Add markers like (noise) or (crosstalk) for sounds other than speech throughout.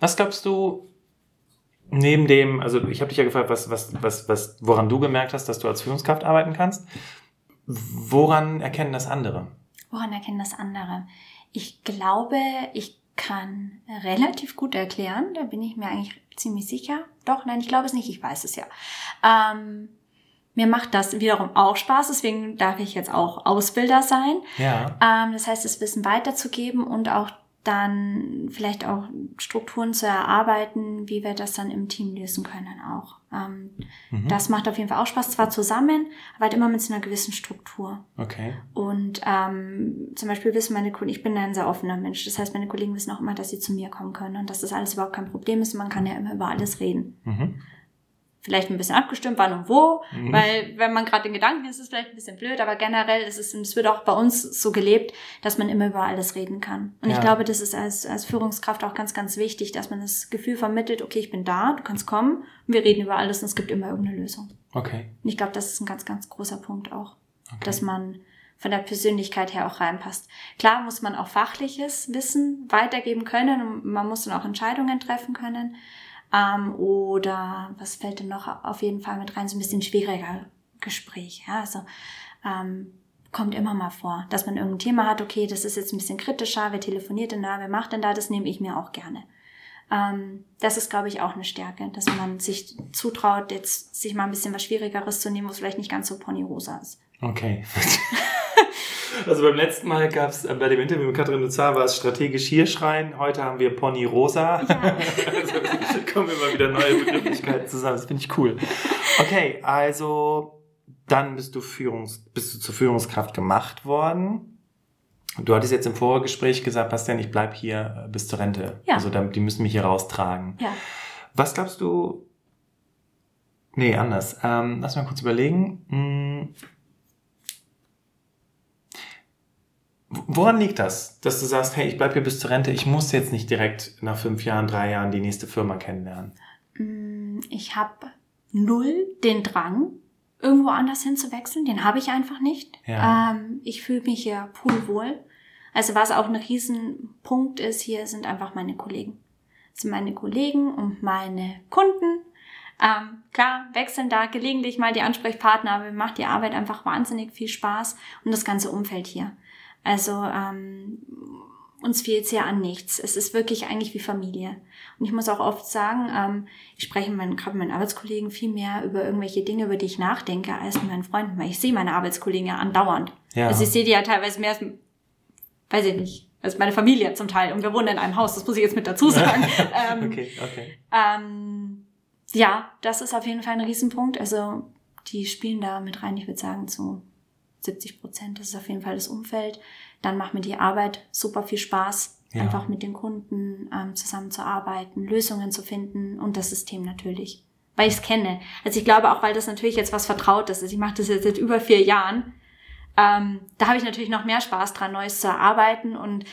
Was glaubst du, neben dem, also ich habe dich ja gefragt, was, was, was, was, woran du gemerkt hast, dass du als Führungskraft arbeiten kannst. Woran erkennen das andere? Woran erkennen das andere? Ich glaube, ich kann relativ gut erklären, da bin ich mir eigentlich ziemlich sicher. Doch, nein, ich glaube es nicht, ich weiß es ja. Ähm, mir macht das wiederum auch Spaß, deswegen darf ich jetzt auch Ausbilder sein. Ja. Ähm, das heißt, das Wissen weiterzugeben und auch dann vielleicht auch Strukturen zu erarbeiten, wie wir das dann im Team lösen können auch. Ähm, mhm. Das macht auf jeden Fall auch Spaß, zwar zusammen, aber halt immer mit so einer gewissen Struktur. Okay. Und ähm, zum Beispiel wissen meine Kollegen, ich bin ein sehr offener Mensch, das heißt, meine Kollegen wissen auch immer, dass sie zu mir kommen können und dass das alles überhaupt kein Problem ist. Man kann ja immer über alles reden. Mhm vielleicht ein bisschen abgestimmt, wann und wo, mhm. weil wenn man gerade in Gedanken ist, ist es vielleicht ein bisschen blöd, aber generell ist es, und es wird auch bei uns so gelebt, dass man immer über alles reden kann. Und ja. ich glaube, das ist als, als Führungskraft auch ganz, ganz wichtig, dass man das Gefühl vermittelt, okay, ich bin da, du kannst kommen, und wir reden über alles und es gibt immer irgendeine Lösung. Okay. Und ich glaube, das ist ein ganz, ganz großer Punkt auch, okay. dass man von der Persönlichkeit her auch reinpasst. Klar muss man auch fachliches Wissen weitergeben können und man muss dann auch Entscheidungen treffen können. Ähm, oder was fällt denn noch auf jeden Fall mit rein? So ein bisschen schwieriger Gespräch. Ja, also ähm, kommt immer mal vor, dass man irgendein Thema hat, okay, das ist jetzt ein bisschen kritischer, wer telefoniert denn da, wer macht denn da, das nehme ich mir auch gerne. Ähm, das ist, glaube ich, auch eine Stärke, dass man sich zutraut, jetzt sich mal ein bisschen was Schwierigeres zu nehmen, wo es vielleicht nicht ganz so ponyrosa ist. Okay. (laughs) (laughs) Also beim letzten Mal gab es, äh, bei dem Interview mit Katrin Luzar war es strategisch hier schreien. Heute haben wir Pony Rosa. Ja. (laughs) also kommen immer wieder neue Begrifflichkeiten zusammen. Das finde ich cool. Okay, also dann bist du Führungs, bist du zur Führungskraft gemacht worden. Du hattest jetzt im Vorgespräch gesagt, Bastian, ich bleib hier äh, bis zur Rente. Ja. Also die müssen mich hier raustragen. Ja. Was glaubst du? Nee, anders. Ähm, lass mal kurz überlegen. Hm Woran liegt das, dass du sagst, hey, ich bleib hier bis zur Rente, ich muss jetzt nicht direkt nach fünf Jahren, drei Jahren die nächste Firma kennenlernen? Mm, ich habe null den Drang, irgendwo anders hinzuwechseln. Den habe ich einfach nicht. Ja. Ähm, ich fühle mich hier poolwohl. Also was auch ein Riesenpunkt ist hier, sind einfach meine Kollegen. Das sind meine Kollegen und meine Kunden. Ähm, klar, wechseln da gelegentlich mal die Ansprechpartner, aber mir macht die Arbeit einfach wahnsinnig viel Spaß und das ganze Umfeld hier. Also ähm, uns fehlt es ja an nichts. Es ist wirklich eigentlich wie Familie. Und ich muss auch oft sagen, ähm, ich spreche mit gerade mit meinen Arbeitskollegen viel mehr über irgendwelche Dinge, über die ich nachdenke, als mit meinen Freunden, weil ich sehe meine Arbeitskollegen ja andauernd. Ja. Also ich sehe die ja teilweise mehr als, weiß ich nicht, als meine Familie zum Teil. Und wir wohnen in einem Haus, das muss ich jetzt mit dazu (laughs) sagen. ähm, okay, okay. Ähm, ja, das ist auf jeden Fall ein Riesenpunkt. Also die spielen da mit rein, ich würde sagen, zu 70 Prozent. Das ist auf jeden Fall das Umfeld. Dann macht mir die Arbeit super viel Spaß, ja. einfach mit den Kunden ähm, zusammenzuarbeiten, Lösungen zu finden und das System natürlich, weil ich es kenne. Also ich glaube auch, weil das natürlich jetzt was Vertrautes ist. Ich mache das jetzt seit über vier Jahren. Ähm, da habe ich natürlich noch mehr Spaß dran, Neues zu erarbeiten und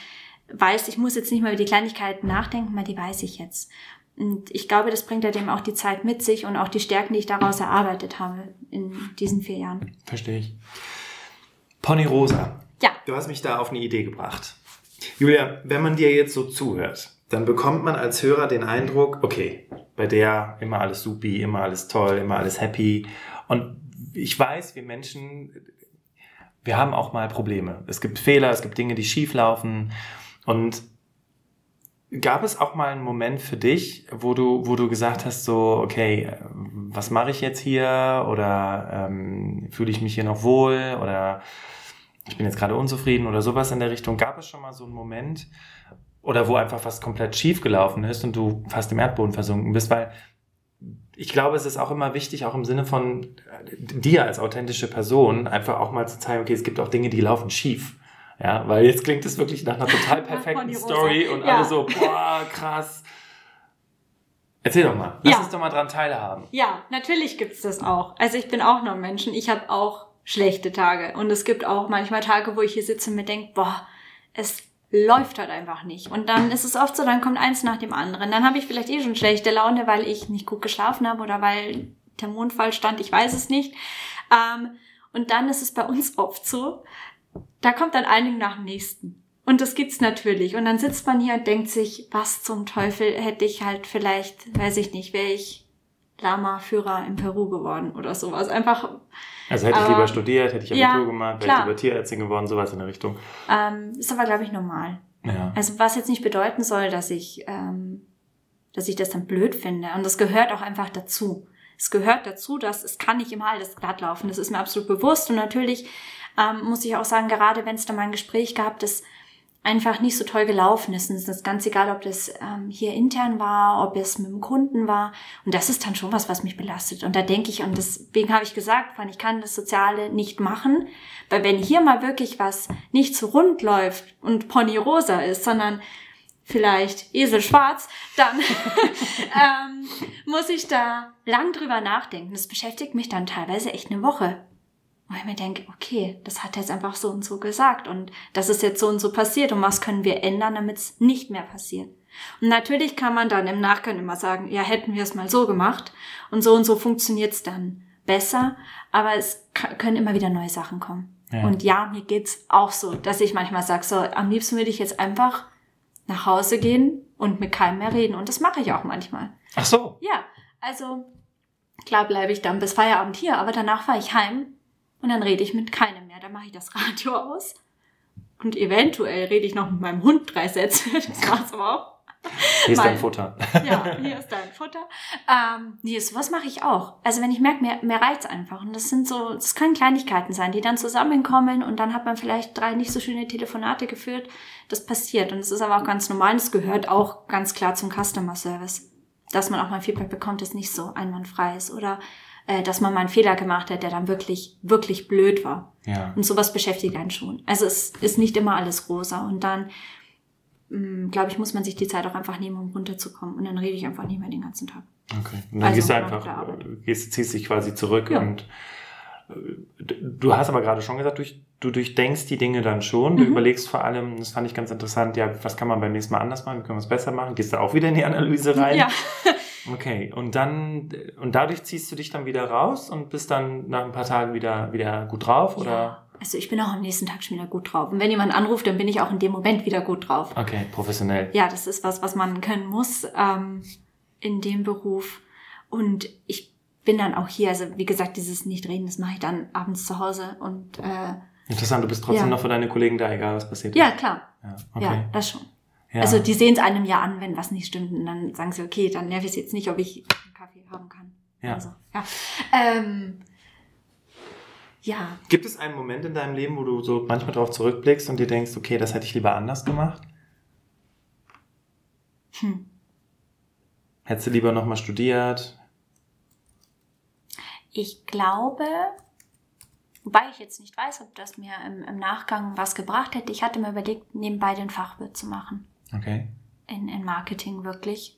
weiß, ich muss jetzt nicht mehr über die Kleinigkeiten nachdenken, weil die weiß ich jetzt. Und ich glaube, das bringt ja dem auch die Zeit mit sich und auch die Stärken, die ich daraus erarbeitet habe in diesen vier Jahren. Verstehe ich. Pony Rosa. Ja. Du hast mich da auf eine Idee gebracht. Julia, wenn man dir jetzt so zuhört, dann bekommt man als Hörer den Eindruck, okay, bei der immer alles supi, immer alles toll, immer alles happy. Und ich weiß, wir Menschen, wir haben auch mal Probleme. Es gibt Fehler, es gibt Dinge, die schief laufen. Und gab es auch mal einen Moment für dich, wo du, wo du gesagt hast, so, okay, was mache ich jetzt hier? Oder ähm, fühle ich mich hier noch wohl? Oder ich bin jetzt gerade unzufrieden oder sowas in der Richtung. Gab es schon mal so einen Moment oder wo einfach was komplett schief gelaufen ist und du fast im Erdboden versunken bist? Weil ich glaube, es ist auch immer wichtig, auch im Sinne von äh, dir als authentische Person, einfach auch mal zu zeigen, okay, es gibt auch Dinge, die laufen schief. Ja, weil jetzt klingt es wirklich nach einer total (laughs) perfekten Story und ja. alle so, boah, krass. Erzähl doch mal. Lass ja. uns doch mal dran teilhaben. Ja, natürlich gibt's das auch. Also ich bin auch nur Menschen. Ich habe auch schlechte Tage. Und es gibt auch manchmal Tage, wo ich hier sitze und mir denke, boah, es läuft halt einfach nicht. Und dann ist es oft so, dann kommt eins nach dem anderen. Dann habe ich vielleicht eh schon schlechte Laune, weil ich nicht gut geschlafen habe oder weil der Mondfall stand, ich weiß es nicht. Ähm, und dann ist es bei uns (laughs) oft so, da kommt dann einigen nach dem nächsten. Und das gibt's natürlich. Und dann sitzt man hier und denkt sich, was zum Teufel hätte ich halt vielleicht, weiß ich nicht, wäre ich Lama-Führer in Peru geworden oder sowas. Einfach. Also hätte ich aber- lieber studiert, hätte ich Abitur Ja, gemacht, wäre ich lieber Tierärztin geworden, sowas in der Richtung. Ähm, ist aber, glaube ich, normal. Ja. Also was jetzt nicht bedeuten soll, dass ich, ähm, dass ich das dann blöd finde. Und das gehört auch einfach dazu. Es gehört dazu, dass es kann nicht immer alles glatt laufen. Das ist mir absolut bewusst. Und natürlich ähm, muss ich auch sagen, gerade wenn es da mal ein Gespräch gab, das einfach nicht so toll gelaufen ist. Und es ist ganz egal, ob das ähm, hier intern war, ob es mit dem Kunden war. Und das ist dann schon was, was mich belastet. Und da denke ich, und deswegen habe ich gesagt, ich kann das Soziale nicht machen, weil wenn hier mal wirklich was nicht so rund läuft und Pony rosa ist, sondern vielleicht Esel schwarz, dann (laughs) ähm, muss ich da lang drüber nachdenken. Das beschäftigt mich dann teilweise echt eine Woche. Wo ich mir denke, okay, das hat er jetzt einfach so und so gesagt und das ist jetzt so und so passiert und was können wir ändern, damit es nicht mehr passiert. Und natürlich kann man dann im Nachgang immer sagen, ja, hätten wir es mal so gemacht und so und so funktioniert es dann besser, aber es können immer wieder neue Sachen kommen. Ja. Und ja, mir geht's auch so, dass ich manchmal sage, so, am liebsten würde ich jetzt einfach nach Hause gehen und mit keinem mehr reden. Und das mache ich auch manchmal. Ach so. Ja, also klar bleibe ich dann bis Feierabend hier, aber danach fahre ich heim und dann rede ich mit keinem mehr. Dann mache ich das Radio aus und eventuell rede ich noch mit meinem Hund drei Sätze. (laughs) Das war's aber auch. Hier ist Mein- dein Futter. Ja, hier ist dein Futter. Ähm, nee, sowas mache ich auch. Also wenn ich merke, mir, mir reicht's einfach. Und das sind so, das können Kleinigkeiten sein, die dann zusammenkommen und dann hat man vielleicht drei nicht so schöne Telefonate geführt. Das passiert. Und es ist aber auch ganz normal. und Es gehört auch ganz klar zum Customer Service. Dass man auch mal Feedback bekommt, das nicht so einwandfrei ist. Oder äh, dass man mal einen Fehler gemacht hat, der dann wirklich, wirklich blöd war. Ja. Und sowas beschäftigt einen schon. Also es ist nicht immer alles rosa. Und dann, glaube ich, muss man sich die Zeit auch einfach nehmen, um runterzukommen. Und dann rede ich einfach nicht mehr den ganzen Tag. Okay. Und dann Also gehst du einfach, gehst, ziehst dich quasi zurück Ja. und äh, du hast aber gerade schon gesagt, du, du durchdenkst die Dinge dann schon. Du Mhm. überlegst vor allem, das fand ich ganz interessant, ja, was kann man beim nächsten Mal anders machen, wie können wir es besser machen? Gehst du auch wieder in die Analyse rein? Ja. (laughs) Okay, und dann, und dadurch ziehst du dich dann wieder raus und bist dann nach ein paar Tagen wieder, wieder gut drauf, oder? ja. Also ich bin auch am nächsten Tag schon wieder gut drauf. Und wenn jemand anruft, dann bin ich auch in dem Moment wieder gut drauf. Okay, professionell. Ja, das ist was, was man können muss ähm, in dem Beruf. Und ich bin dann auch hier, also wie gesagt, dieses Nicht-Reden, das mache ich dann abends zu Hause. Und äh, Interessant, du bist trotzdem Ja. noch für deine Kollegen da, egal was passiert ja, ist. klar. Ja, Ja, okay. das schon. Ja. Also die sehen es einem ja an, wenn was nicht stimmt. Und dann sagen sie, okay, dann nerv ich es jetzt nicht, ob ich einen Kaffee haben kann. Ja. Also, ja. Ähm, ja, Gibt es einen Moment in deinem Leben, wo du so manchmal drauf zurückblickst und dir denkst, okay, das hätte ich lieber anders gemacht? Hm. Hättest du lieber nochmal studiert? ich glaube, wobei ich jetzt nicht weiß, ob das mir im, im Nachgang was gebracht hätte, ich hatte mir überlegt, nebenbei den Fachwirt zu machen. Okay. In, in Marketing wirklich.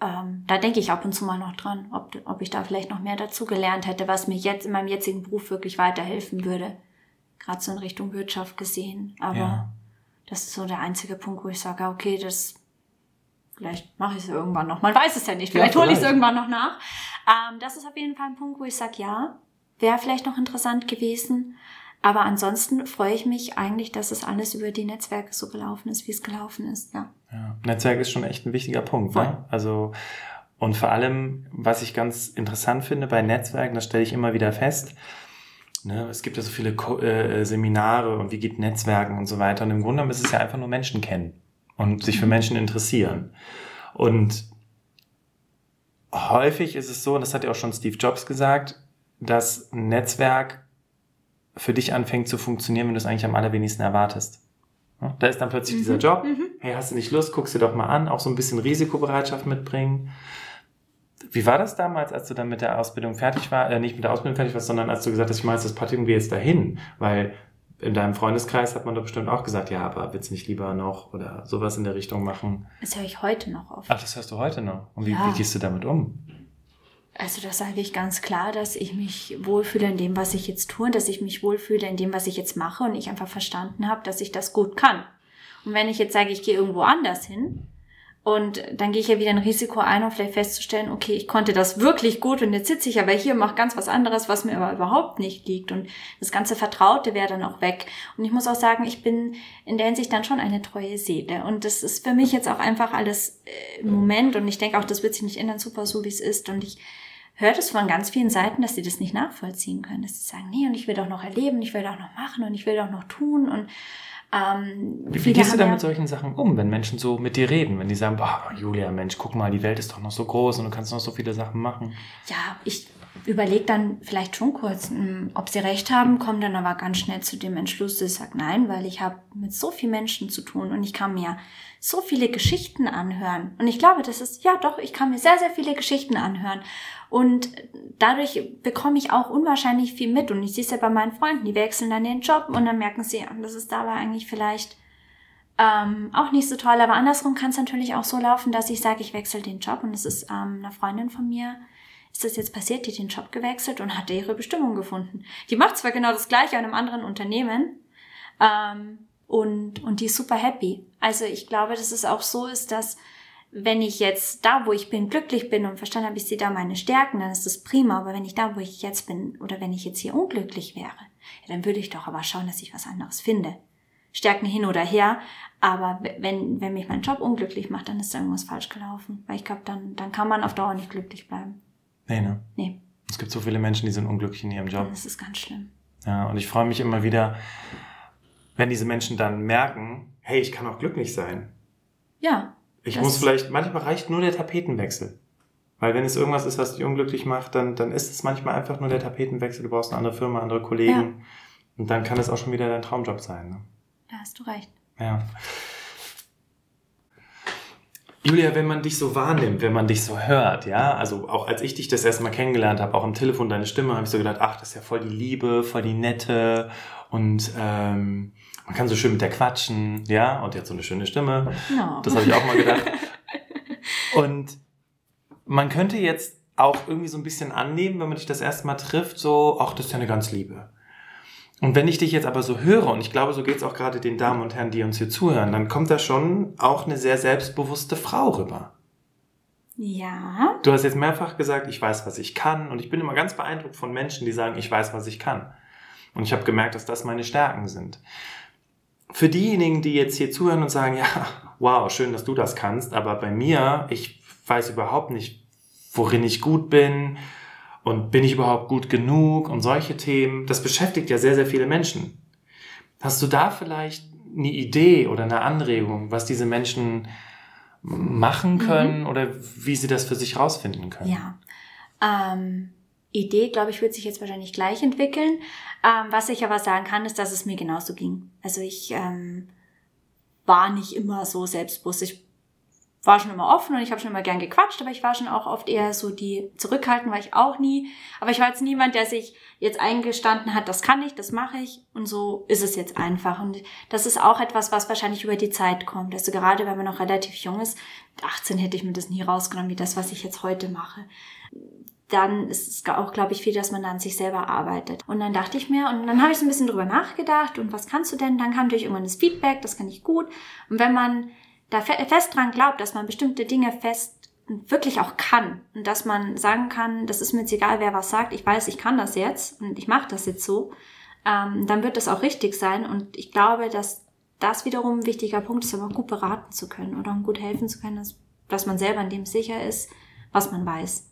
Ähm, da denke ich ab und zu mal noch dran, ob, ob ich da vielleicht noch mehr dazu gelernt hätte, was mir jetzt in meinem jetzigen Beruf wirklich weiterhelfen würde. Gerade so in Richtung Wirtschaft gesehen. Aber Ja. das ist so der einzige Punkt, wo ich sage, okay, das vielleicht mache ich es irgendwann noch. Man weiß es ja nicht. Ja, Vielleicht hole ich es irgendwann noch nach. Ähm, das ist auf jeden Fall ein Punkt, wo ich sage, ja, wäre vielleicht noch interessant gewesen. Aber ansonsten freue ich mich eigentlich, dass es alles über die Netzwerke so gelaufen ist, wie es gelaufen ist. Ja. Ja. Netzwerk ist schon echt ein wichtiger Punkt. Voll. Ne? Also, und vor allem, was ich ganz interessant finde bei Netzwerken, das stelle ich immer wieder fest, ne, es gibt ja so viele Ko äh, Seminare und wie geht Netzwerken und so weiter. Und im Grunde genommen ist es ja einfach nur Menschen kennen und sich für Menschen interessieren. Und häufig ist es so, und das hat ja auch schon Steve Jobs gesagt, dass Netzwerk für dich anfängt zu funktionieren, wenn du es eigentlich am allerwenigsten erwartest. Da ist dann plötzlich dieser Job. Mhm. Hey, hast du nicht Lust? Guckst dir doch mal an. Auch so ein bisschen Risikobereitschaft mitbringen. Wie war das damals, als du dann mit der Ausbildung fertig war, äh, nicht mit der Ausbildung fertig warst, sondern als du gesagt hast, ich mache jetzt das Praktikum, geh jetzt dahin? Weil in deinem Freundeskreis hat man doch bestimmt auch gesagt, ja, aber willst du nicht lieber noch oder sowas in der Richtung machen? Das höre ich heute noch oft. Ach, das hörst du heute noch. Und wie, Ja. wie gehst du damit um? Also das sage ich ganz klar, dass ich mich wohlfühle in dem, was ich jetzt tue, dass ich mich wohlfühle in dem, was ich jetzt mache und ich einfach verstanden habe, dass ich das gut kann. Und wenn ich jetzt sage, ich gehe irgendwo anders hin Und dann gehe ich ja wieder ein Risiko ein, um vielleicht festzustellen, okay, ich konnte das wirklich gut und jetzt sitze ich aber hier und mache ganz was anderes, was mir aber überhaupt nicht liegt. Und das ganze Vertraute wäre dann auch weg. Und ich muss auch sagen, ich bin in der Hinsicht dann schon eine treue Seele. Und das ist für mich jetzt auch einfach alles äh, im Moment. Und ich denke auch, das wird sich nicht ändern, super so, wie es ist. Und ich höre das von ganz vielen Seiten, dass sie das nicht nachvollziehen können. Dass sie sagen, nee, und ich will doch noch erleben, ich will doch noch machen und ich will doch noch tun. Und ähm, wie, wie gehst du da mit solchen Sachen um, wenn Menschen so mit dir reden, wenn die sagen, boah, Julia, Mensch, guck mal, die Welt ist doch noch so groß und du kannst noch so viele Sachen machen? Ja, ich überlege dann vielleicht schon kurz, hm, ob sie recht haben, komme dann aber ganz schnell zu dem Entschluss, dass ich sage nein, weil ich habe mit so vielen Menschen zu tun und ich kann mir so viele Geschichten anhören. Und ich glaube, das ist, ja doch, ich kann mir sehr, sehr viele Geschichten anhören. Und dadurch bekomme ich auch unwahrscheinlich viel mit. Und ich sehe es ja bei meinen Freunden, die wechseln dann den Job und dann merken sie, das ist dabei eigentlich vielleicht ähm, auch nicht so toll. Aber andersrum kann es natürlich auch so laufen, dass ich sage, ich wechsle den Job. Und es ist ähm, eine Freundin von mir, ist das jetzt passiert, die hat den Job gewechselt und hat ihre Bestimmung gefunden. Die macht zwar genau das gleiche an einem anderen Unternehmen, ähm, und, und die ist super happy. Also ich glaube, dass es auch so ist, dass wenn ich jetzt da, wo ich bin, glücklich bin und verstanden habe, ich sehe da meine Stärken, dann ist das prima. Aber wenn ich da, wo ich jetzt bin, oder wenn ich jetzt hier unglücklich wäre, ja, dann würde ich doch aber schauen, dass ich was anderes finde. Stärken hin oder her. Aber wenn, wenn mich mein Job unglücklich macht, dann ist da irgendwas falsch gelaufen. Weil ich glaube, dann, dann kann man auf Dauer nicht glücklich bleiben. Nee, ne? Nee. Es gibt so viele Menschen, die sind unglücklich in ihrem Job. Das ist ganz schlimm. Ja, und ich freue mich immer wieder, wenn diese Menschen dann merken, hey, ich kann auch glücklich sein. Ja. Ich muss vielleicht, manchmal reicht nur der Tapetenwechsel. Weil wenn es irgendwas ist, was dich unglücklich macht, dann, dann ist es manchmal einfach nur der Tapetenwechsel. Du brauchst eine andere Firma, andere Kollegen. Ja. Und dann kann es auch schon wieder dein Traumjob sein. Ne? Da hast du recht. Ja. Julia, wenn man dich so wahrnimmt, wenn man dich so hört, ja, also auch als ich dich das erste Mal kennengelernt habe, auch am Telefon deine Stimme, habe ich so gedacht, ach, das ist ja voll die Liebe, voll die Nette und ähm, man kann so schön mit der quatschen, ja, und die hat so eine schöne Stimme. No. Das habe ich auch mal gedacht. (laughs) Und man könnte jetzt auch irgendwie so ein bisschen annehmen, wenn man dich das erste Mal trifft, so, ach, das ist ja eine ganz Liebe. Und wenn ich dich jetzt aber so höre, und ich glaube, so geht es auch gerade den Damen und Herren, die uns hier zuhören, dann kommt da schon auch eine sehr selbstbewusste Frau rüber. Ja. Du hast jetzt mehrfach gesagt, ich weiß, was ich kann. Und ich bin immer ganz beeindruckt von Menschen, die sagen, ich weiß, was ich kann. Und ich habe gemerkt, dass das meine Stärken sind für diejenigen, die jetzt hier zuhören und sagen, (laughs) ja, wow, schön, dass du das kannst, aber bei mir, ich weiß überhaupt nicht, worin ich gut bin und bin ich überhaupt gut genug und solche Themen, das beschäftigt ja sehr, sehr viele Menschen. Hast du da vielleicht eine Idee oder eine Anregung, was diese Menschen machen mhm. können mhm. oder wie sie das für sich rausfinden können? Ja. Ähm, Idee, glaube ich, wird sich jetzt wahrscheinlich gleich entwickeln. Ähm, was ich aber sagen kann, ist, dass es mir genauso ging. Also ich ähm, war nicht immer so selbstbewusst. Ich war schon immer offen und ich habe schon immer gern gequatscht, aber ich war schon auch oft eher so die zurückhalten, war ich auch nie. Aber ich war jetzt niemand, der sich jetzt eingestanden hat, das kann ich, das mache ich und so ist es jetzt einfach. Und das ist auch etwas, was wahrscheinlich über die Zeit kommt. Also gerade wenn man noch relativ jung ist, mit 18 hätte ich mir das nie rausgenommen, wie das, was ich jetzt heute mache dann ist es auch, glaube ich, viel, dass man an sich selber arbeitet. Und dann dachte ich mir, und dann habe ich so ein bisschen drüber nachgedacht, und was kannst du denn? Dann kam natürlich irgendwann das Feedback, das kann ich gut. Und wenn man da fest dran glaubt, dass man bestimmte Dinge fest wirklich auch kann und dass man sagen kann, das ist mir jetzt egal, wer was sagt, ich weiß, ich kann das jetzt und ich mache das jetzt so, ähm, dann wird das auch richtig sein. Und ich glaube, dass das wiederum ein wichtiger Punkt ist, aber gut beraten zu können oder um gut helfen zu können, dass, dass man selber in dem sicher ist, was man weiß.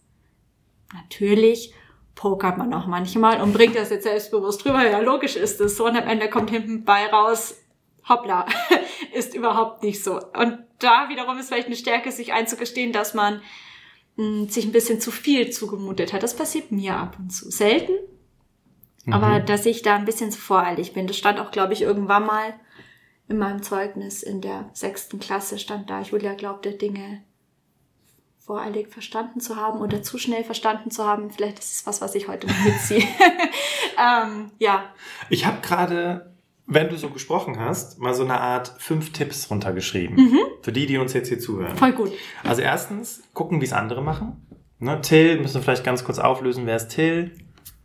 Natürlich pokert man auch manchmal und bringt das jetzt selbstbewusst drüber. Ja, logisch ist es so. Und am Ende kommt hinten bei raus, hoppla, (laughs) ist überhaupt nicht so. Und da wiederum ist vielleicht eine Stärke, sich einzugestehen, dass man mh, hm, sich ein bisschen zu viel zugemutet hat. Das passiert mir ab und zu. Selten. Mhm. Aber dass ich da ein bisschen zu voreilig bin. Das stand auch, glaube ich, irgendwann mal in meinem Zeugnis in der sechsten Klasse stand da, Julia glaubte Dinge voreilig verstanden zu haben oder zu schnell verstanden zu haben. Vielleicht ist es was, was ich heute noch mitziehe. (laughs) ähm, ja. Ich habe gerade, wenn du so gesprochen hast, mal so eine Art fünf Tipps runtergeschrieben. Mhm. Für die, die uns jetzt hier zuhören. Voll gut. Also erstens, gucken, wie es andere machen. Ne, Till, müssen wir vielleicht ganz kurz auflösen. Wer ist Till?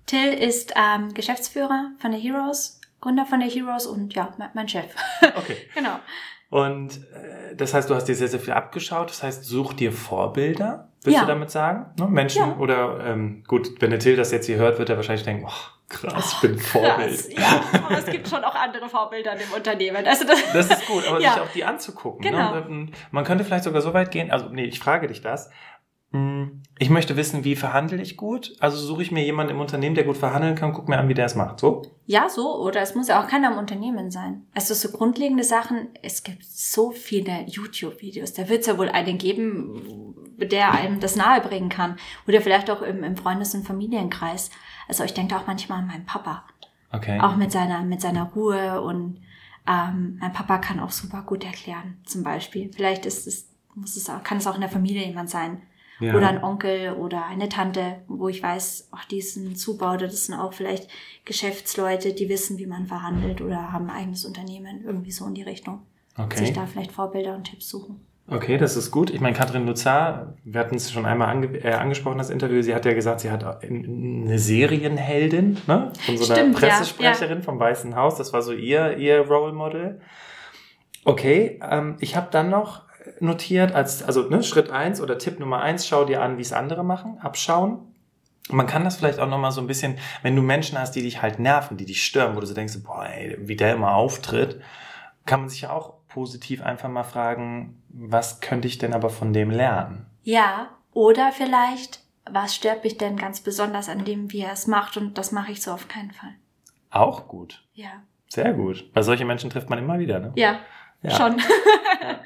Till ist ähm, Geschäftsführer von der Heroes, Gründer von der Heroes und ja, mein Chef. (laughs) Okay. genau. Und äh, das heißt, du hast dir sehr, sehr viel abgeschaut. Das heißt, such dir Vorbilder, willst Ja. du damit sagen? Ne? Menschen Ja. oder ähm, gut, wenn der Till das jetzt hier hört, wird er wahrscheinlich denken, oh, krass, ich bin ein Vorbild. Krass, ja, aber es gibt schon auch andere Vorbilder im Unternehmen. Also das, Das ist gut, aber (laughs) Ja. sich auch die anzugucken. Genau. Ne? Man könnte vielleicht sogar so weit gehen, also nee, ich frage dich das. Hm, Ich möchte wissen, wie verhandle ich gut? Also suche ich mir jemanden im Unternehmen, der gut verhandeln kann, guck mir an, wie der es macht. So? Ja, so, oder es muss ja auch keiner im Unternehmen sein. Also so grundlegende Sachen, es gibt so viele YouTube-Videos. Da wird es ja wohl einen geben, der einem das nahebringen kann. Oder vielleicht auch im, im Freundes- und Familienkreis. Also ich denke auch manchmal an meinen Papa. Okay. Auch mit seiner, mit seiner Ruhe und ähm, mein Papa kann auch super gut erklären, zum Beispiel. Vielleicht ist es, muss es auch, kann es auch in der Familie jemand sein. Ja. Oder ein Onkel oder eine Tante, wo ich weiß, ach, die ein Zubau oder das sind auch vielleicht Geschäftsleute, die wissen, wie man verhandelt oder haben ein eigenes Unternehmen, irgendwie so in die Richtung. Sich okay. da vielleicht Vorbilder und Tipps suchen. Okay, das ist gut. Ich meine, Katrin Luzar, wir hatten es schon einmal ange äh, angesprochen, das Interview, sie hat ja gesagt, sie hat eine Serienheldin, ne? Von so einer Stimmt, ja, Pressesprecherin vom Weißen Haus. Das war so ihr, ihr Role Model. Okay, ähm, ich habe dann noch notiert, als, also ne, Schritt eins oder Tipp Nummer eins, schau dir an, wie es andere machen, abschauen. Man kann das vielleicht auch nochmal so ein bisschen, wenn du Menschen hast, die dich halt nerven, die dich stören, wo du so denkst, boah, ey, wie der immer auftritt, kann man sich ja auch positiv einfach mal fragen, was könnte ich denn aber von dem lernen? Ja, oder vielleicht, was stört mich denn ganz besonders an dem, wie er es macht und das mache ich so auf keinen Fall. Auch gut. Ja. Sehr gut. Weil solche Menschen trifft man immer wieder, ne? Ja, Ja. schon. Ja.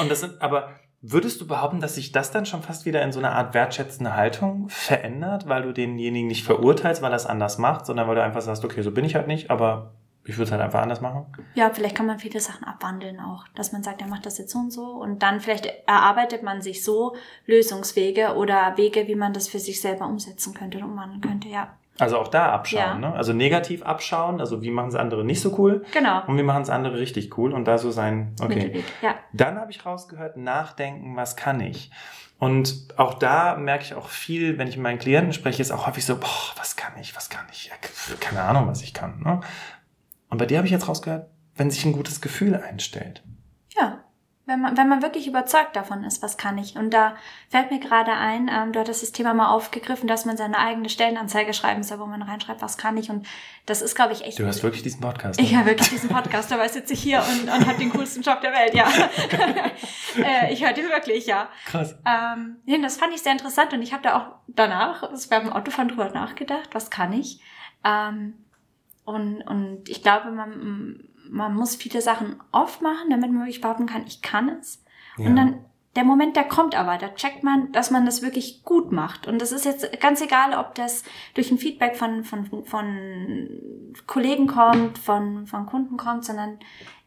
Und das sind, aber würdest du behaupten, dass sich das dann schon fast wieder in so eine Art wertschätzende Haltung verändert, weil du denjenigen nicht verurteilst, weil er es anders macht, sondern weil du einfach sagst, okay, so bin ich halt nicht, aber ich würde es halt einfach anders machen? Ja, vielleicht kann man viele Sachen abwandeln auch, dass man sagt, er macht das jetzt so und so und dann vielleicht erarbeitet man sich so Lösungswege oder Wege, wie man das für sich selber umsetzen könnte und umwandeln könnte, ja. Also auch da abschauen, Ja. ne? Also negativ abschauen, also wie machen es andere nicht so cool Genau. und wie machen es andere richtig cool und da so sein, okay. Mittelweg, ja. Dann habe ich rausgehört, nachdenken, was kann ich? Und auch da merke ich auch viel, wenn ich mit meinen Klienten spreche, ist auch häufig so, boah, was kann ich, was kann ich? Ja, keine Ahnung, was ich kann. Ne? Und bei dir habe ich jetzt rausgehört, wenn sich ein gutes Gefühl einstellt. Ja. Wenn man, wenn man wirklich überzeugt davon ist, was kann ich. Und da fällt mir gerade ein, ähm, du hattest das Thema mal aufgegriffen, dass man seine eigene Stellenanzeige schreiben soll, wo man reinschreibt, was kann ich. Und das ist, glaube ich, echt. Du hörst wirklich diesen Podcast. Ich ne? höre wirklich diesen Podcast, dabei sitze ich hier und, und habe den coolsten Job der Welt, ja. (laughs) äh, ich höre den wirklich, ja. Krass. Ähm, nee, das fand ich sehr interessant und ich habe da auch danach, das beim Autofahren drüber nachgedacht, was kann ich? Ähm, und, und ich glaube, man, man muss viele Sachen oft machen, damit man wirklich behaupten kann, ich kann es. Ja. Und dann der Moment, der kommt aber, da checkt man, dass man das wirklich gut macht. Und das ist jetzt ganz egal, ob das durch ein Feedback von, von, von Kollegen kommt, von, von Kunden kommt, sondern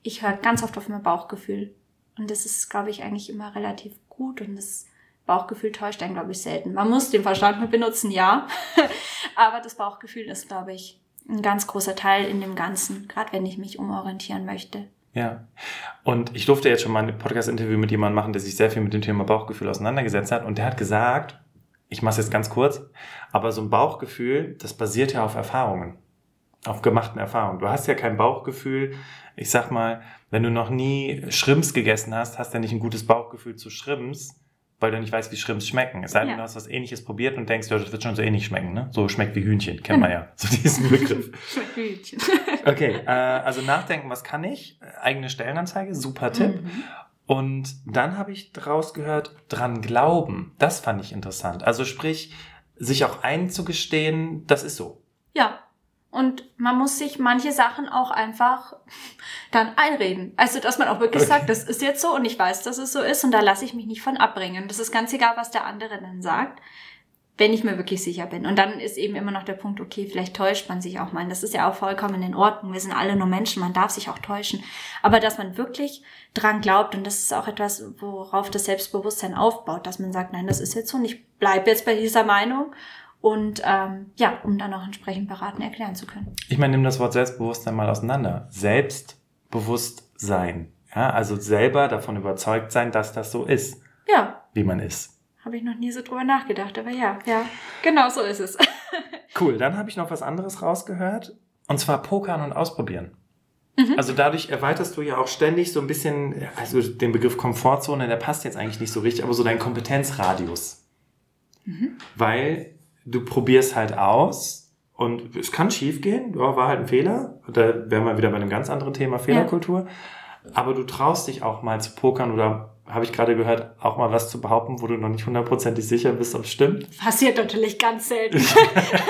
ich höre ganz oft auf mein Bauchgefühl. Und das ist, glaube ich, eigentlich immer relativ gut und das Bauchgefühl täuscht einen, glaube ich, selten. Man muss den Verstand mit benutzen, ja. (laughs) aber das Bauchgefühl ist, glaube ich, ein ganz großer Teil in dem Ganzen, gerade wenn ich mich umorientieren möchte. Ja. Und ich durfte jetzt schon mal ein Podcast-Interview mit jemandem machen, der sich sehr viel mit dem Thema Bauchgefühl auseinandergesetzt hat. Und der hat gesagt, ich mache es jetzt ganz kurz, aber so ein Bauchgefühl, das basiert ja auf Erfahrungen. Auf gemachten Erfahrungen. Du hast ja kein Bauchgefühl. Ich sag mal, wenn du noch nie Schrimps gegessen hast, hast du ja nicht ein gutes Bauchgefühl zu Schrimps, weil du nicht weißt, wie Schrimps schmecken. Es sei denn, Ja. du hast was ähnliches probiert und denkst, ja, das wird schon so ähnlich schmecken, ne? So schmeckt wie Hühnchen, kennt man ja. (laughs) So diesen Begriff. (laughs) Schmeckt wie Hühnchen. (laughs) Okay, äh, also nachdenken, was kann ich? Äh, Eigene Stellenanzeige, super Tipp. Mhm. Und dann habe ich daraus gehört, dran glauben. Das fand ich interessant. Also sprich, sich auch einzugestehen, das ist so. Ja. Und man muss sich manche Sachen auch einfach dann einreden. Also, dass man auch wirklich Okay. sagt, das ist jetzt so und ich weiß, dass es so ist und da lasse ich mich nicht von abbringen. Das ist ganz egal, was der andere dann sagt, wenn ich mir wirklich sicher bin. Und dann ist eben immer noch der Punkt, okay, vielleicht täuscht man sich auch mal. Das ist ja auch vollkommen in Ordnung. Wir sind alle nur Menschen, man darf sich auch täuschen. Aber dass man wirklich dran glaubt und das ist auch etwas, worauf das Selbstbewusstsein aufbaut, dass man sagt, nein, das ist jetzt so und ich bleibe jetzt bei dieser Meinung und ähm, ja, um dann auch entsprechend beraten erklären zu können. Ich meine, nimm das Wort Selbstbewusstsein mal auseinander. Selbstbewusstsein. Ja, also selber davon überzeugt sein, dass das so ist, Ja, wie man ist. habe ich noch nie so drüber nachgedacht, aber ja, ja, genau so ist es. (laughs) Cool, dann habe ich noch was anderes rausgehört. Und zwar Pokern und Ausprobieren. Mhm. Also dadurch erweiterst du ja auch ständig so ein bisschen, also den Begriff Komfortzone, der passt jetzt eigentlich nicht so richtig, aber so dein Kompetenzradius. Mhm. Weil du probierst halt aus und es kann schief gehen, ja, war halt ein Fehler. Da wären wir wieder bei einem ganz anderen Thema Fehlerkultur. Ja. Aber du traust dich auch mal zu pokern oder habe ich gerade gehört, auch mal was zu behaupten, wo du noch nicht hundertprozentig sicher bist, ob es stimmt? Passiert natürlich ganz selten. (laughs)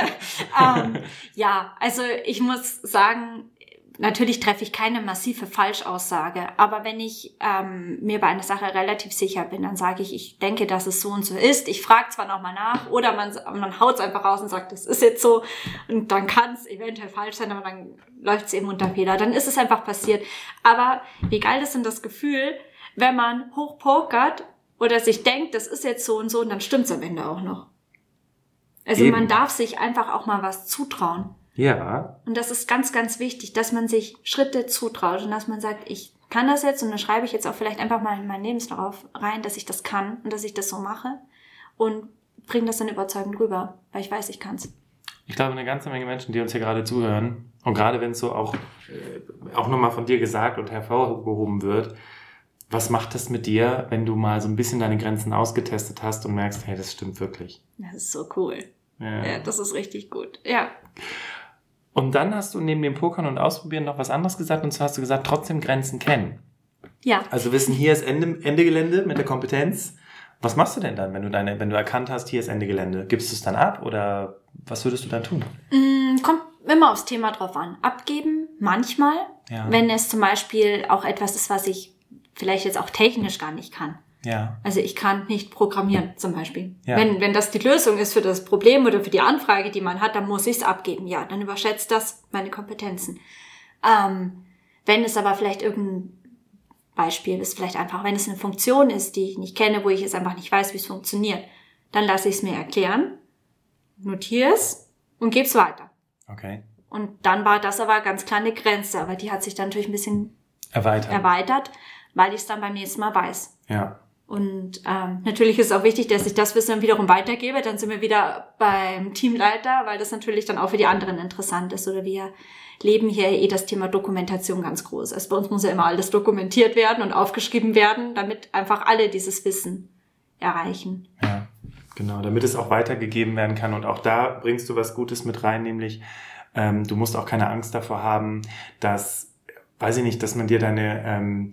(laughs) ähm, ja, also ich muss sagen, natürlich treffe ich keine massive Falschaussage, aber wenn ich ähm, mir bei einer Sache relativ sicher bin, dann sage ich, ich denke, dass es so und so ist. Ich frage zwar nochmal nach oder man, man haut es einfach raus und sagt, das ist jetzt so und dann kann es eventuell falsch sein, aber dann läuft es eben unter Fehler. Dann ist es einfach passiert. Aber wie geil ist denn das Gefühl, wenn man hochpokert oder sich denkt, das ist jetzt so und so und dann stimmt es am Ende auch noch. Also Eben. man darf sich einfach auch mal was zutrauen. Ja. Und das ist ganz, ganz wichtig, dass man sich Schritte zutraut und dass man sagt, ich kann das jetzt und dann schreibe ich jetzt auch vielleicht einfach mal in meinen Lebenslauf rein, dass ich das kann und dass ich das so mache und bringe das dann überzeugend rüber, weil ich weiß, ich kann's. Ich glaube, eine ganze Menge Menschen, die uns hier gerade zuhören und gerade wenn es so auch, äh, auch nochmal von dir gesagt und hervorgehoben wird, was macht das mit dir, wenn du mal so ein bisschen deine Grenzen ausgetestet hast und merkst, hey, das stimmt wirklich? Das ist so cool. Ja, ja das ist richtig gut. Ja. Und dann hast du neben dem Pokern und Ausprobieren noch was anderes gesagt und zwar hast du gesagt, trotzdem Grenzen kennen. Ja. Also wissen, hier ist Ende, Ende Gelände mit der Kompetenz. Was machst du denn dann, wenn du deine, wenn du erkannt hast, hier ist Ende Gelände? Gibst du es dann ab oder was würdest du dann tun? Mm, kommt immer aufs Thema drauf an. Abgeben, manchmal. Ja. Wenn es zum Beispiel auch etwas ist, was ich vielleicht jetzt auch technisch gar nicht kann. Ja. Also ich kann nicht programmieren zum Beispiel. Ja. Wenn, wenn das die Lösung ist für das Problem oder für die Anfrage, die man hat, dann muss ich es abgeben. Ja, dann überschätzt das meine Kompetenzen. Ähm, wenn es aber vielleicht irgendein Beispiel ist, vielleicht einfach, wenn es eine Funktion ist, die ich nicht kenne, wo ich es einfach nicht weiß, wie es funktioniert, dann lasse ich es mir erklären, notiere es und gebe es weiter. Okay. Und dann war das aber ganz kleine Grenze, aber die hat sich dann natürlich ein bisschen erweitert, erweitert weil ich es dann beim nächsten Mal weiß. Ja. Und ähm, natürlich ist es auch wichtig, dass ich das Wissen dann wiederum weitergebe. Dann sind wir wieder beim Teamleiter, weil das natürlich dann auch für die anderen interessant ist. Oder wir leben hier eh das Thema Dokumentation ganz groß. Also bei uns muss ja immer alles dokumentiert werden und aufgeschrieben werden, damit einfach alle dieses Wissen erreichen. Ja, genau, damit es auch weitergegeben werden kann. Und auch da bringst du was Gutes mit rein, nämlich ähm, du musst auch keine Angst davor haben, dass, weiß ich nicht, dass man dir deine ähm,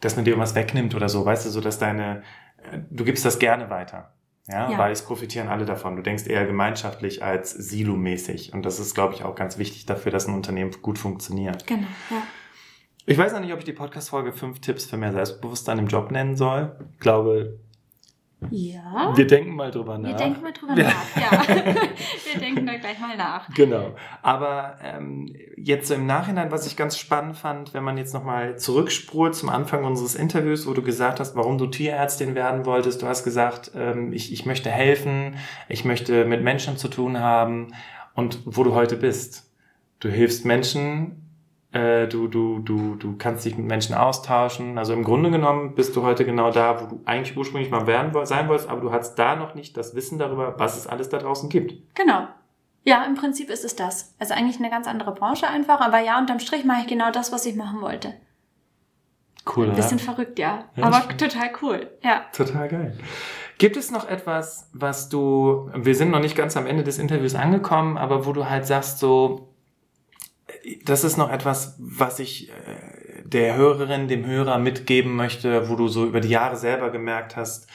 dass man dir irgendwas wegnimmt oder so, weißt du, so dass deine, äh, du gibst das gerne weiter. Ja, ja. weil es profitieren alle davon. Du denkst eher gemeinschaftlich als silomäßig. Und das ist, glaube ich, auch ganz wichtig dafür, dass ein Unternehmen gut funktioniert. Genau, ja. Ich weiß noch nicht, ob ich die Podcast-Folge fünf Tipps für mehr Selbstbewusstsein im Job nennen soll. Ich glaube, ja. Wir denken mal drüber nach. Wir denken mal drüber nach, ja. (laughs) Wir denken da gleich mal nach. Genau. Aber ähm, jetzt so im Nachhinein, was ich ganz spannend fand, wenn man jetzt nochmal zurückspurt zum Anfang unseres Interviews, wo du gesagt hast, warum du Tierärztin werden wolltest. Du hast gesagt, ähm, ich, ich möchte helfen, ich möchte mit Menschen zu tun haben und wo du heute bist. Du hilfst Menschen äh, du, du, du, du kannst dich mit Menschen austauschen. Also im Grunde genommen bist du heute genau da, wo du eigentlich ursprünglich mal werden, sein wolltest, aber du hast da noch nicht das Wissen darüber, was es alles da draußen gibt. Genau. Ja, im Prinzip ist es das. Also eigentlich eine ganz andere Branche einfach, aber ja, unterm Strich mache ich genau das, was ich machen wollte. Cool, Ein bisschen oder? verrückt, ja. ja aber total cool, ja. Total geil. Gibt es noch etwas, was du, wir sind noch nicht ganz am Ende des Interviews angekommen, aber wo du halt sagst so, das ist noch etwas, was ich äh, der Hörerin, dem Hörer mitgeben möchte, wo du so über die Jahre selber gemerkt hast,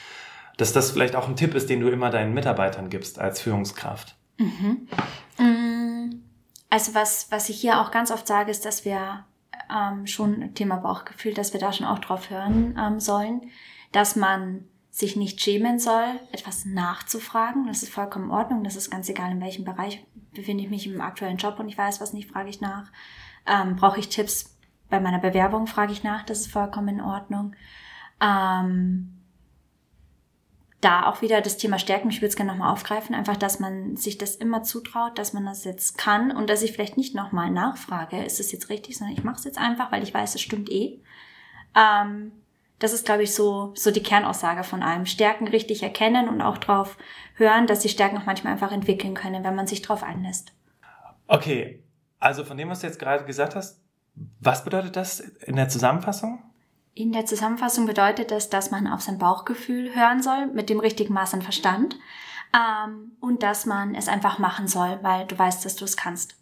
dass das vielleicht auch ein Tipp ist, den du immer deinen Mitarbeitern gibst als Führungskraft. Mhm. Mm, also was, was ich hier auch ganz oft sage, ist, dass wir ähm, schon Thema Bauchgefühl, dass wir da schon auch drauf hören ähm, sollen, dass man sich nicht schämen soll, etwas nachzufragen. Das ist vollkommen in Ordnung. Das ist ganz egal, in welchem Bereich befinde ich mich im aktuellen Job und ich weiß was nicht, frage ich nach. Ähm, Brauche ich Tipps bei meiner Bewerbung, frage ich nach. Das ist vollkommen in Ordnung. Ähm, da auch wieder das Thema Stärken, ich würde es gerne nochmal aufgreifen, einfach, dass man sich das immer zutraut, dass man das jetzt kann und dass ich vielleicht nicht nochmal nachfrage, ist es jetzt richtig, sondern ich mache es jetzt einfach, weil ich weiß, es stimmt eh. Ähm, das ist, glaube ich, so, so die Kernaussage von allem. Stärken richtig erkennen und auch drauf hören, dass die Stärken auch manchmal einfach entwickeln können, wenn man sich drauf einlässt. Okay, also von dem, was du jetzt gerade gesagt hast, Was bedeutet das in der Zusammenfassung? In der Zusammenfassung bedeutet das, dass man auf sein Bauchgefühl hören soll, mit dem richtigen Maß an Verstand. Ähm, und dass man es einfach machen soll, weil du weißt, dass du es kannst.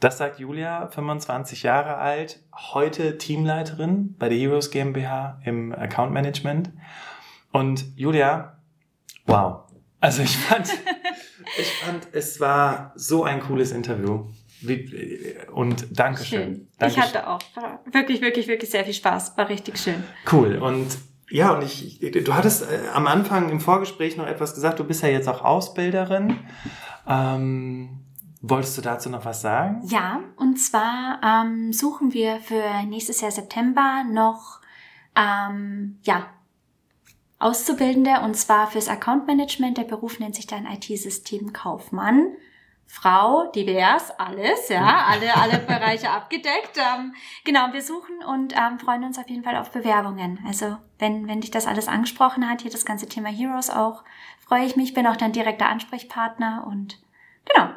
Das sagt Julia, 25 Jahre alt, heute Teamleiterin bei der Heroes GmbH im Account Management. Und Julia, wow. Also ich fand, (laughs) ich fand, es war so ein cooles Interview. Und Dankeschön. Schön. Dankeschön. Ich hatte auch wirklich, wirklich, wirklich sehr viel Spaß. War richtig schön. Cool. Und ja, und ich, du hattest äh, am Anfang im Vorgespräch noch etwas gesagt. Du bist ja jetzt auch Ausbilderin. Ähm, wolltest du dazu noch was sagen? Ja, und zwar ähm, suchen wir für nächstes Jahr September noch ähm, ja Auszubildende und zwar fürs Account Management. Der Beruf nennt sich dann IT-System Kaufmann. Frau, divers, alles, ja, alle, alle Bereiche (laughs) abgedeckt. Ähm, genau, wir suchen und ähm, freuen uns auf jeden Fall auf Bewerbungen. Also wenn, wenn dich das alles angesprochen hat, hier das ganze Thema Heroes auch, freue ich mich, bin auch dein direkter Ansprechpartner und genau.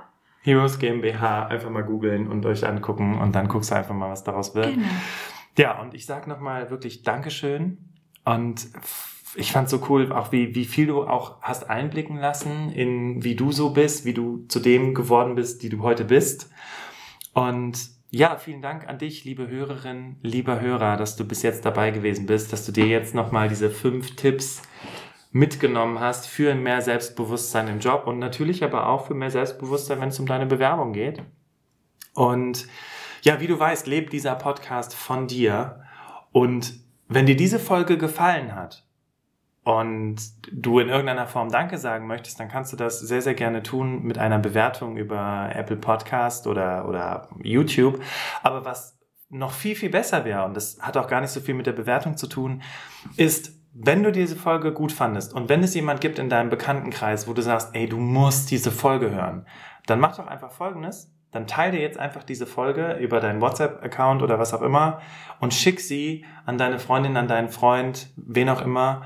Heroes GmbH, einfach mal googeln und euch angucken und dann guckst du einfach mal, was daraus wird. Genau. Ja, und ich sag nochmal wirklich Dankeschön und ich fand so cool, auch wie, wie viel du auch hast einblicken lassen in wie du so bist, wie du zu dem geworden bist, die du heute bist. Und ja, vielen Dank an dich, liebe Hörerin, lieber Hörer, dass du bis jetzt dabei gewesen bist, dass du dir jetzt nochmal diese fünf Tipps mitgenommen hast für mehr Selbstbewusstsein im Job und natürlich aber auch für mehr Selbstbewusstsein, wenn es um deine Bewerbung geht. Und ja, wie du weißt, lebt dieser Podcast von dir. Und wenn dir diese Folge gefallen hat, und du in irgendeiner Form Danke sagen möchtest, dann kannst du das sehr, sehr gerne tun mit einer Bewertung über Apple Podcast oder, oder YouTube. Aber was noch viel, viel besser wäre, und das hat auch gar nicht so viel mit der Bewertung zu tun, ist, wenn du diese Folge gut fandest und wenn es jemand gibt in deinem Bekanntenkreis, wo du sagst, ey, du musst diese Folge hören, dann mach doch einfach Folgendes. Dann teile jetzt einfach diese Folge über deinen WhatsApp-Account oder was auch immer und schick sie an deine Freundin, an deinen Freund, wen auch immer,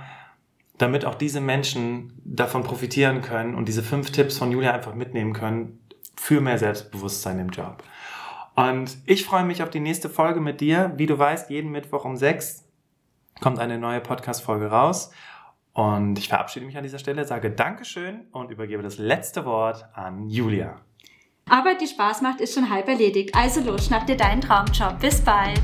damit auch diese Menschen davon profitieren können und diese fünf Tipps von Julia einfach mitnehmen können für mehr Selbstbewusstsein im Job. Und ich freue mich auf die nächste Folge mit dir. Wie du weißt, jeden Mittwoch um sechs kommt eine neue Podcast-Folge raus. Und ich verabschiede mich an dieser Stelle, sage Dankeschön und übergebe das letzte Wort an Julia. Arbeit, die Spaß macht, ist schon halb erledigt. Also los, schnapp dir deinen Traumjob. Bis bald.